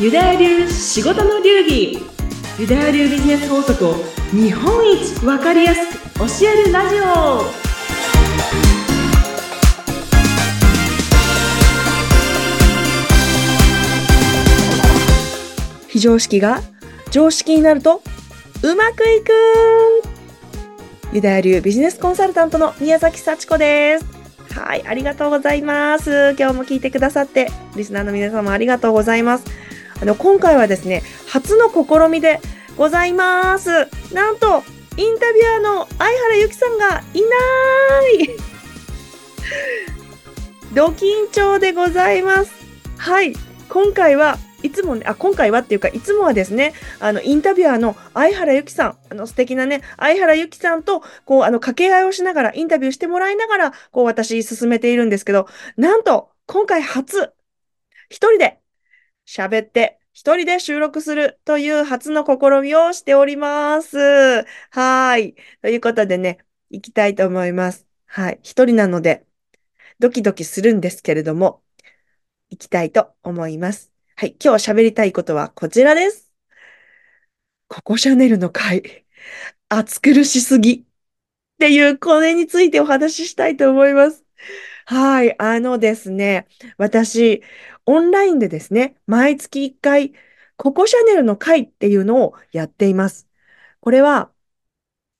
ユダヤ流仕事の流儀ユダヤ流ビジネス法則を日本一わかりやすく教えるラジオ非常識が常識になるとうまくいくユダヤ流ビジネスコンサルタントの宮崎幸子です。はい、ありがとうございます。今日も聞いてくださって、リスナーの皆様ありがとうございます。あの、今回はですね、初の試みでございます。なんと、インタビュアーの相原由紀さんがいない ド緊張でございます。はい、今回はいつもね、あ、今回はっていうか、いつもはですね、あの、インタビュアーの相原由紀さん、あの、素敵なね、相原由紀さんと、こう、あの、掛け合いをしながら、インタビューしてもらいながら、こう、私、進めているんですけど、なんと、今回初、一人で喋って、一人で収録するという初の試みをしております。はい。ということでね、行きたいと思います。はい。一人なので、ドキドキするんですけれども、行きたいと思います。はい。今日喋りたいことはこちらです。ココシャネルの回、暑苦しすぎっていうこれについてお話ししたいと思います。はい。あのですね、私、オンラインでですね、毎月1回、ココシャネルの会っていうのをやっています。これは、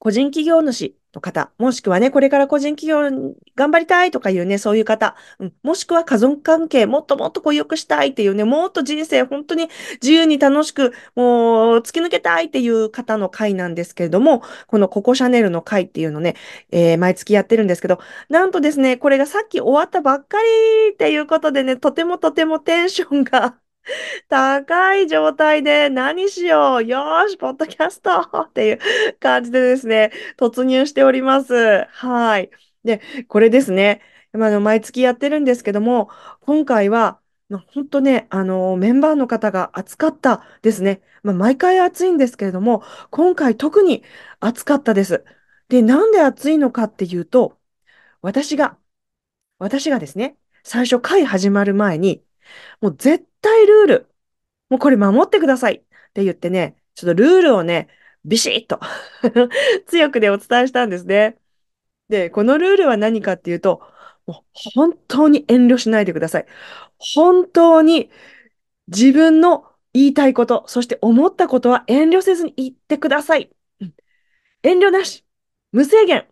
個人企業主の方、もしくはね、これから個人企業頑張りたいとかいうね、そういう方、うん、もしくは家族関係もっともっとこう良くしたいっていうね、もっと人生本当に自由に楽しく、もう突き抜けたいっていう方の会なんですけれども、このココシャネルの会っていうのね、えー毎月やってるんですけど、なんとですね、これがさっき終わったばっかりっていうことでね、とてもとてもテンションが 高い状態で何しようよーし、ポッドキャストっていう感じでですね、突入しております。はい。で、これですね、まああの毎月やってるんですけども、今回は、まあ本当ね、あの、メンバーの方が熱かったですね。まあ、毎回熱いんですけれども、今回特に熱かったです。で、なんで熱いのかっていうと、私が、私がですね、最初会始まる前に、もう絶対ルール、もうこれ守ってくださいって言ってね、ちょっとルールをね、ビシッと 強くでお伝えしたんですね。で、このルールは何かっていうと、もう本当に遠慮しないでください。本当に自分の言いたいこと、そして思ったことは遠慮せずに言ってください。遠慮なし、無制限。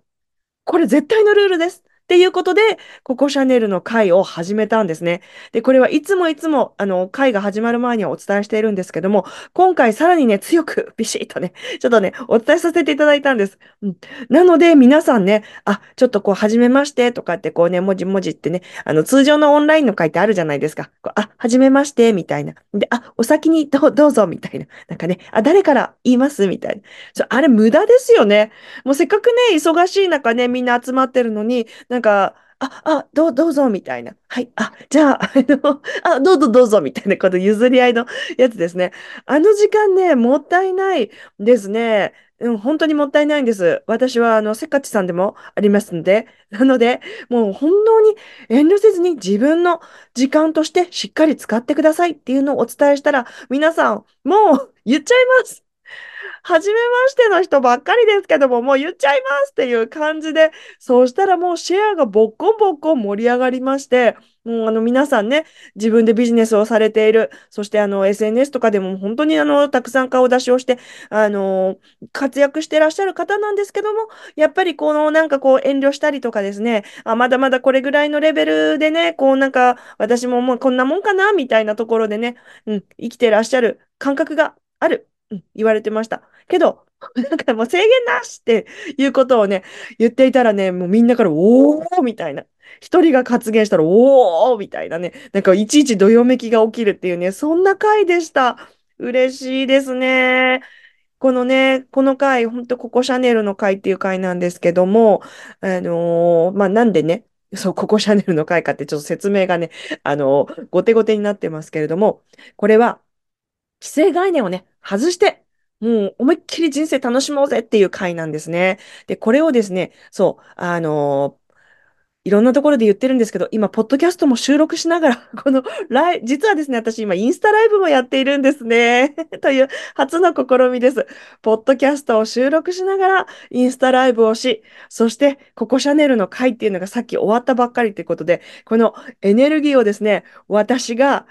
これ絶対のルールです。っていうことで、ココシャネルの会を始めたんですね。で、これはいつもいつも、あの、会が始まる前にはお伝えしているんですけども、今回さらにね、強く、ビシッとね、ちょっとね、お伝えさせていただいたんです。うん、なので、皆さんね、あ、ちょっとこう、はじめましてとかって、こうね、文字文字ってね、あの、通常のオンラインの会ってあるじゃないですか。こうあ、はじめまして、みたいな。で、あ、お先にどうどうぞ、みたいな。なんかね、あ、誰から言いますみたいな。あれ、無駄ですよね。もうせっかくね、忙しい中ね、みんな集まってるのに、なんか、あ、あ、どう、どうぞ、みたいな。はい、あ、じゃあ、あの、あ、どうぞ、どうぞ、みたいな、この譲り合いのやつですね。あの時間ね、もったいないですね。うん、本当にもったいないんです。私は、あの、せっかちさんでもありますので、なので、もう本当に遠慮せずに自分の時間としてしっかり使ってくださいっていうのをお伝えしたら、皆さん、もう言っちゃいます。初めましての人ばっかりですけども、もう言っちゃいますっていう感じで、そうしたらもうシェアがボッコンボッコン盛り上がりまして、もうあの皆さんね、自分でビジネスをされている、そしてあの SNS とかでも本当にあのたくさん顔出しをして、あの活躍してらっしゃる方なんですけども、やっぱりこのなんかこう遠慮したりとかですね、あ、まだまだこれぐらいのレベルでね、こうなんか私ももうこんなもんかなみたいなところでね、うん、生きてらっしゃる感覚がある。言われてました。けど、なんかもう制限なしっていうことをね、言っていたらね、もうみんなから、おーみたいな。一人が発言したら、おーみたいなね。なんかいちいちどよめきが起きるっていうね、そんな回でした。嬉しいですね。このね、この回、本当ココシャネルの回っていう回なんですけども、あのーまあ、なんでね、そう、ココシャネルの回かってちょっと説明がね、あのー後手後手になってますけれども、これは、既成概念をね、外して、もう思いっきり人生楽しもうぜっていう回なんですね。で、これをですね、そう、あのーいろんなところで言ってるんですけど、今、ポッドキャストも収録しながら、このライ、実はですね、私今、インスタライブもやっているんですね。という初の試みです。ポッドキャストを収録しながら、インスタライブをし、そして、ココシャネルの会っていうのがさっき終わったばっかりということで、このエネルギーをですね、私が、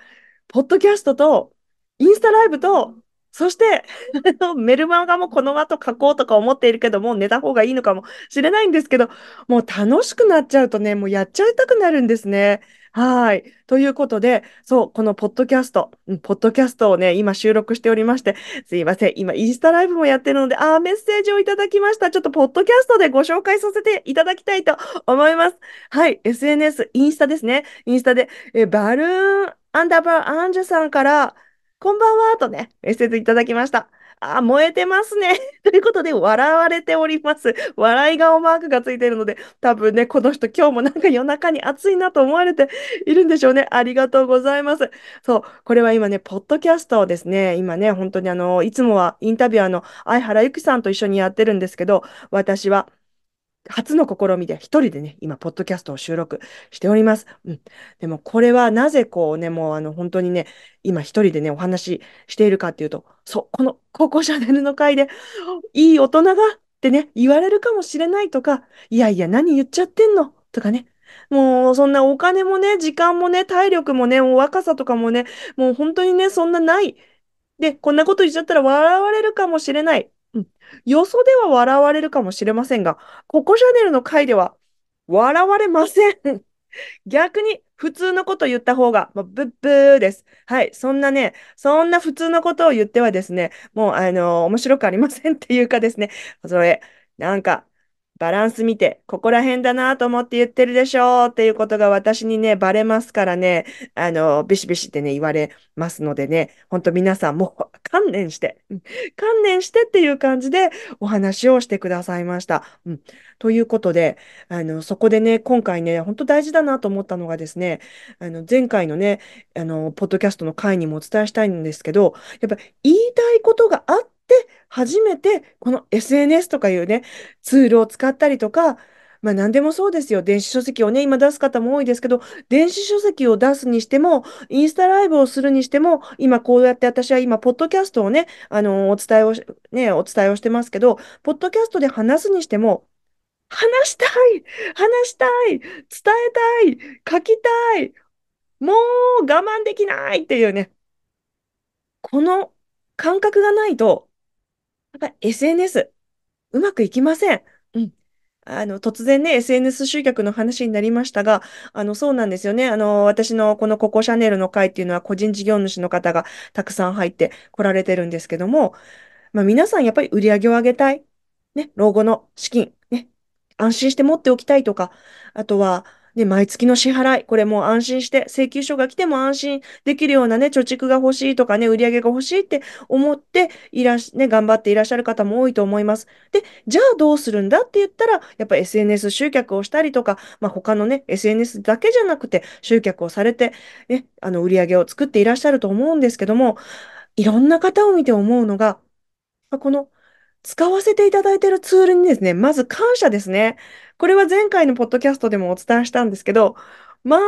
ポッドキャストと、インスタライブと、そして、メルマガもこの後書こうとか思っているけど、もう寝た方がいいのかもしれないんですけど、もう楽しくなっちゃうとね、もうやっちゃいたくなるんですね。はい。ということで、そう、このポッドキャスト、ポッドキャストをね、今収録しておりまして、すいません。今、インスタライブもやってるので、あ、メッセージをいただきました。ちょっと、ポッドキャストでご紹介させていただきたいと思います。はい。SNS、インスタですね。インスタで、えバルーンアンダーバーアンジュさんから、こんばんはとね、メッセージいただきました。あ、燃えてますね。ということで、笑われております。笑い顔マークがついているので、多分ね、この人今日もなんか夜中に暑いなと思われて いるんでしょうね。ありがとうございます。そう、これは今ね、ポッドキャストをですね、今ね、本当にあの、いつもはインタビュアーの相原由紀さんと一緒にやってるんですけど、私は、初の試みで一人でね、今、ポッドキャストを収録しております。うん。でも、これはなぜこうね、もうあの、本当にね、今一人でね、お話ししているかっていうと、そう、このココシャネルの回で、いい大人がってね、言われるかもしれないとか、いやいや、何言っちゃってんの？とかね。もう、そんなお金もね、時間もね、体力もね、若さとかもね、もう本当にね、そんなない。で、こんなこと言っちゃったら笑われるかもしれない。うん。よそでは笑われるかもしれませんが、ココシャネルの回では笑われません。逆に普通のこと言った方が、まあブッブーです。はい。そんなね、そんな普通のことを言ってはですね、もう、あのー、面白くありませんっていうかですね、それ、なんか、バランス見て、ここら辺だなと思って言ってるでしょうっていうことが私にね、バレますからね、あの、ビシビシってね、言われますのでね、ほんと皆さんも観念して、観念してっていう感じでお話をしてくださいました。うん、ということで、あの、そこでね、今回ね、本当大事だなと思ったのがですね、あの、前回のね、あの、ポッドキャストの回にもお伝えしたいんですけど、やっぱ言いたいことがあっって、初めてこの SNS とかいうね、ツールを使ったりとか、まあ何でもそうですよ。電子書籍をね、今出す方も多いですけど、電子書籍を出すにしても、インスタライブをするにしても、今こうやって私は今、ポッドキャストをね、あの、お伝えをね、お伝えをしてますけど、ポッドキャストで話すにしても、話したい話したい伝えたい書きたいもう我慢できないっていうね、この感覚がないと、やっぱり SNS、うまくいきません。うん。あの、突然ね、SNS 集客の話になりましたが、あの、そうなんですよね。あの、私のこのココシャネルの会っていうのは個人事業主の方がたくさん入って来られてるんですけども、まあ、皆さんやっぱり売り上げを上げたい。ね、老後の資金、ね、安心して持っておきたいとか、あとは、ね、毎月の支払い、これも安心して、請求書が来ても安心できるようなね、貯蓄が欲しいとかね、売り上げが欲しいって思っていらし、ね、頑張っていらっしゃる方も多いと思います。で、じゃあどうするんだって言ったら、やっぱ SNS 集客をしたりとか、まあ、他のね、SNS だけじゃなくて集客をされて、ね、あの、売り上げを作っていらっしゃると思うんですけども、いろんな方を見て思うのが、この使わせていただいているツールにですね、まず感謝ですね。これは前回のポッドキャストでもお伝えしたんですけど、まあ、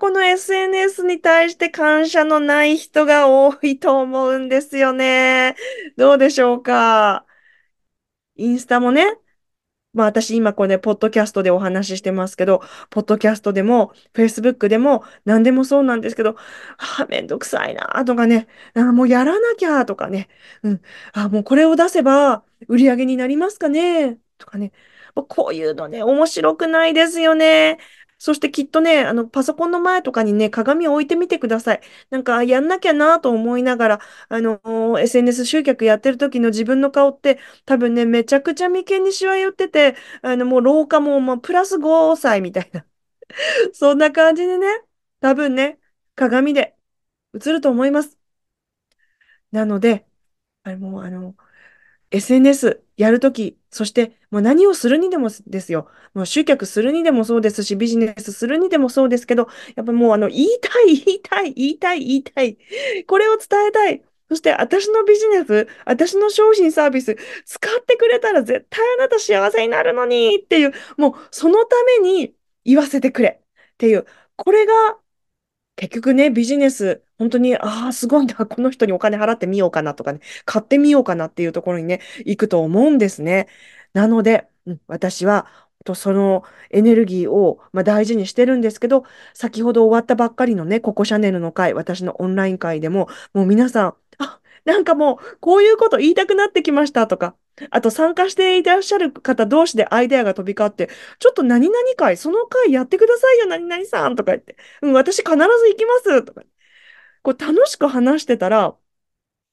この SNS に対して感謝のない人が多いと思うんですよね。どうでしょうか？インスタもね、まあ私今これね、ポッドキャストでお話ししてますけど、ポッドキャストでも、フェイスブックでも、何でもそうなんですけど、あ、めんどくさいなとかね、あ、もうやらなきゃとかね、うん、あ、もうこれを出せば売り上げになりますかねとかね、こういうのね、面白くないですよね。そしてきっとね、あの、パソコンの前とかにね、鏡を置いてみてください。なんか、やんなきゃなと思いながら、あの、SNS 集客やってる時の自分の顔って、多分ね、めちゃくちゃ眉間にしわ寄ってて、あの、もう老化も、まあ、プラス5歳みたいな。そんな感じでね、多分ね、鏡で映ると思います。なので、あれもう、あの、SNS やるとき、そしてもう何をするにでもですよ。もう集客するにでもそうですし、ビジネスするにでもそうですけど、やっぱもうあの、言いたい、言いたい、言いたい、言いたい。これを伝えたい。そして私のビジネス、私の商品サービス、使ってくれたら絶対あなた幸せになるのにっていう、もうそのために言わせてくれっていう、これが結局ね、ビジネス、本当に、ああ、すごいな、この人にお金払ってみようかなとかね、買ってみようかなっていうところにね、行くと思うんですね。なので、うん、私は、とそのエネルギーを、まあ、大事にしてるんですけど、先ほど終わったばっかりのね、ココシャネルの会、私のオンライン会でも、もう皆さん、あ、なんかもう、こういうこと言いたくなってきましたとか、あと参加していらっしゃる方同士でアイデアが飛び交って、ちょっと何々会、その会やってくださいよ、何々さんとか言って、うん、私必ず行きますとか、こう楽しく話してたら、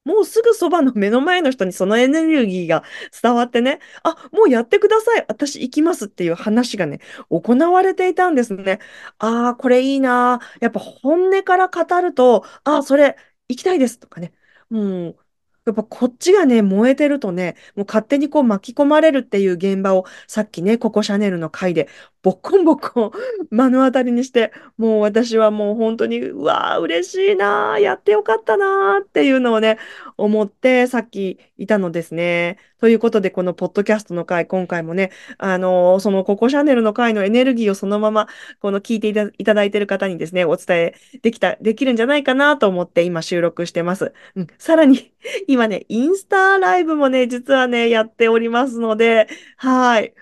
もうすぐそばの目の前の人にそのエネルギーが伝わってね、あ、もうやってください。私行きますっていう話がね、行われていたんですね。ああ、これいいな。やっぱ本音から語ると、ああ、それ行きたいですとかね。もう。やっぱこっちがね、燃えてるとね、もう勝手にこう巻き込まれるっていう現場を、さっきね、ココシャネルの回で、ボッコンボッコン目の当たりにして、もう私はもう本当に、うわー、嬉しいなー、やってよかったなーっていうのをね、思って、さっきいたのですね。ということで、このポッドキャストの回、今回もね、あのー、そのココシャネルの回のエネルギーをそのまま、この聞いていただいてる方にですね、お伝えできた、できるんじゃないかなと思って今収録してます。うん、さらに 今ね、インスタライブもね、実はね、やっておりますので、はい。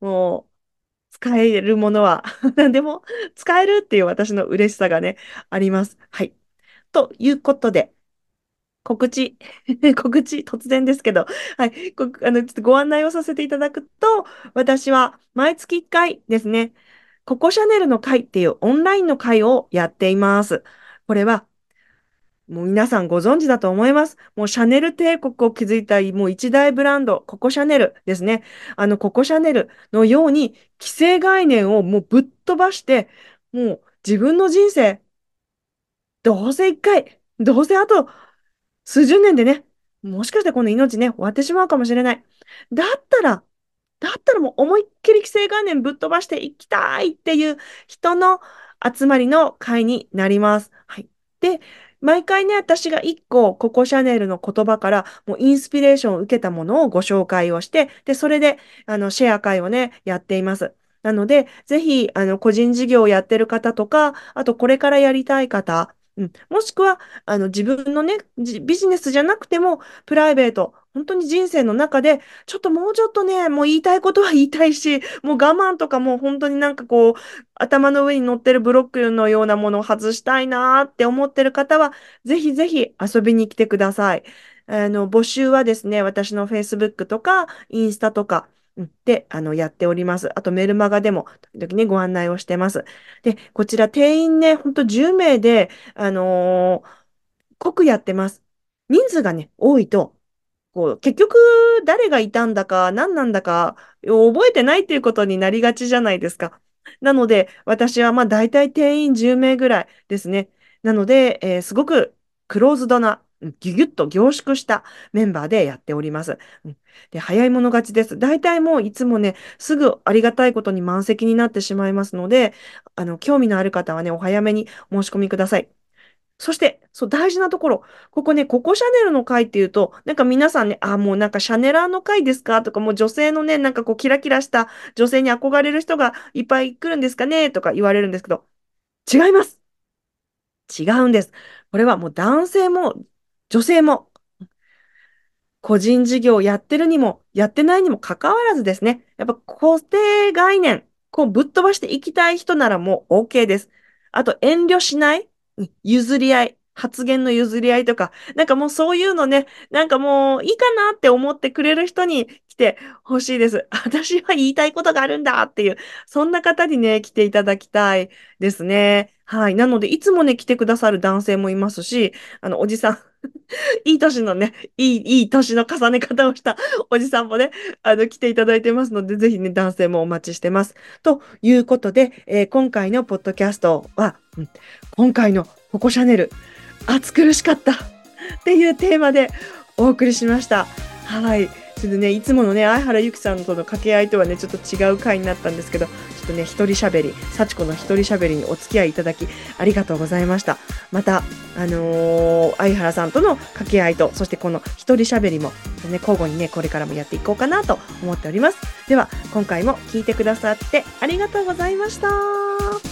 もう、使えるものは 何でも使えるっていう私の嬉しさがね、あります。はい。ということで、告知、告知、突然ですけど、はい、ごあのちょっとご案内をさせていただくと、私は毎月1回ですね、ココシャネルの会っていうオンラインの会をやっています。これはもう皆さんご存知だと思います。もうシャネル帝国を築いたもう一大ブランド、ココシャネルですね。あのココシャネルのように既成概念をもうぶっ飛ばして、もう自分の人生、どうせ一回、どうせあと数十年でね、もしかしてこの命ね、終わってしまうかもしれない。だったら、だったらもう思いっきり既成概念ぶっ飛ばしていきたいっていう人の集まりの会になります。はい。で、毎回ね、私が一個、ココシャネルの言葉から、もうインスピレーションを受けたものをご紹介をして、で、それで、あの、シェア会をね、やっています。なので、ぜひ、あの、個人事業をやってる方とか、あと、これからやりたい方、うん、もしくは、あの、自分のね、ビジネスじゃなくても、プライベート、本当に人生の中で、ちょっともうちょっとね、もう言いたいことは言いたいし、もう我慢とかもう本当になんかこう、頭の上に乗ってるブロックのようなものを外したいなって思ってる方は、ぜひぜひ遊びに来てください。あの、募集はですね、私の Facebook とか、インスタとか、で、あの、やっております。あとメルマガでも、時々ね、ご案内をしてます。で、こちら定員ね、ほんと10名で、あのー、濃くやってます。人数がね、多いと、こう、結局、誰がいたんだか、何なんだか、覚えてないっていうことになりがちじゃないですか。なので、私はまあ大体定員10名ぐらいですね。なので、えー、すごくクローズドなぎゅぎゅっと凝縮したメンバーでやっております。で、早い者勝ちです。大体もういつもね、すぐありがたいことに満席になってしまいますので、あの、興味のある方はね、お早めに申し込みください。そして、そう、大事なところ。ここね、ココシャネルの会っていうと、なんか皆さんね、あ、もうなんかシャネラーの会ですか？とか、もう女性のね、なんかこうキラキラした女性に憧れる人がいっぱい来るんですかね？とか言われるんですけど、違います。違うんです。これはもう男性も女性も、個人事業をやってるにも、やってないにもかかわらずですね、やっぱ固定概念、こうぶっ飛ばしていきたい人ならもう OK です。あと遠慮しない、譲り合い、発言の譲り合いとか、なんかもうそういうのね、なんかもういいかなって思ってくれる人に来てほしいです。私は言いたいことがあるんだっていう、そんな方にね、来ていただきたいですね。はい。なので、いつもね、来てくださる男性もいますし、あの、おじさん いい年のね、いい、いい年の重ね方をした おじさんもね、あの、来ていただいてますので、ぜひね、男性もお待ちしてます。ということで、えー、今回のポッドキャストは、うん、今回のココシャネル、暑苦しかったっていうテーマでお送りしました。はい。それでね、いつものね、相原由紀さんとの掛け合いとはね、ちょっと違う回になったんですけど、ちょっとね、一人喋り、幸子の一人喋りにお付き合いいただき、ありがとうございました。また、あのー相原さんとの掛け合いと、そしてこの一人喋りも、ね、交互にね、これからもやっていこうかなと思っております。では、今回も聞いてくださってありがとうございました。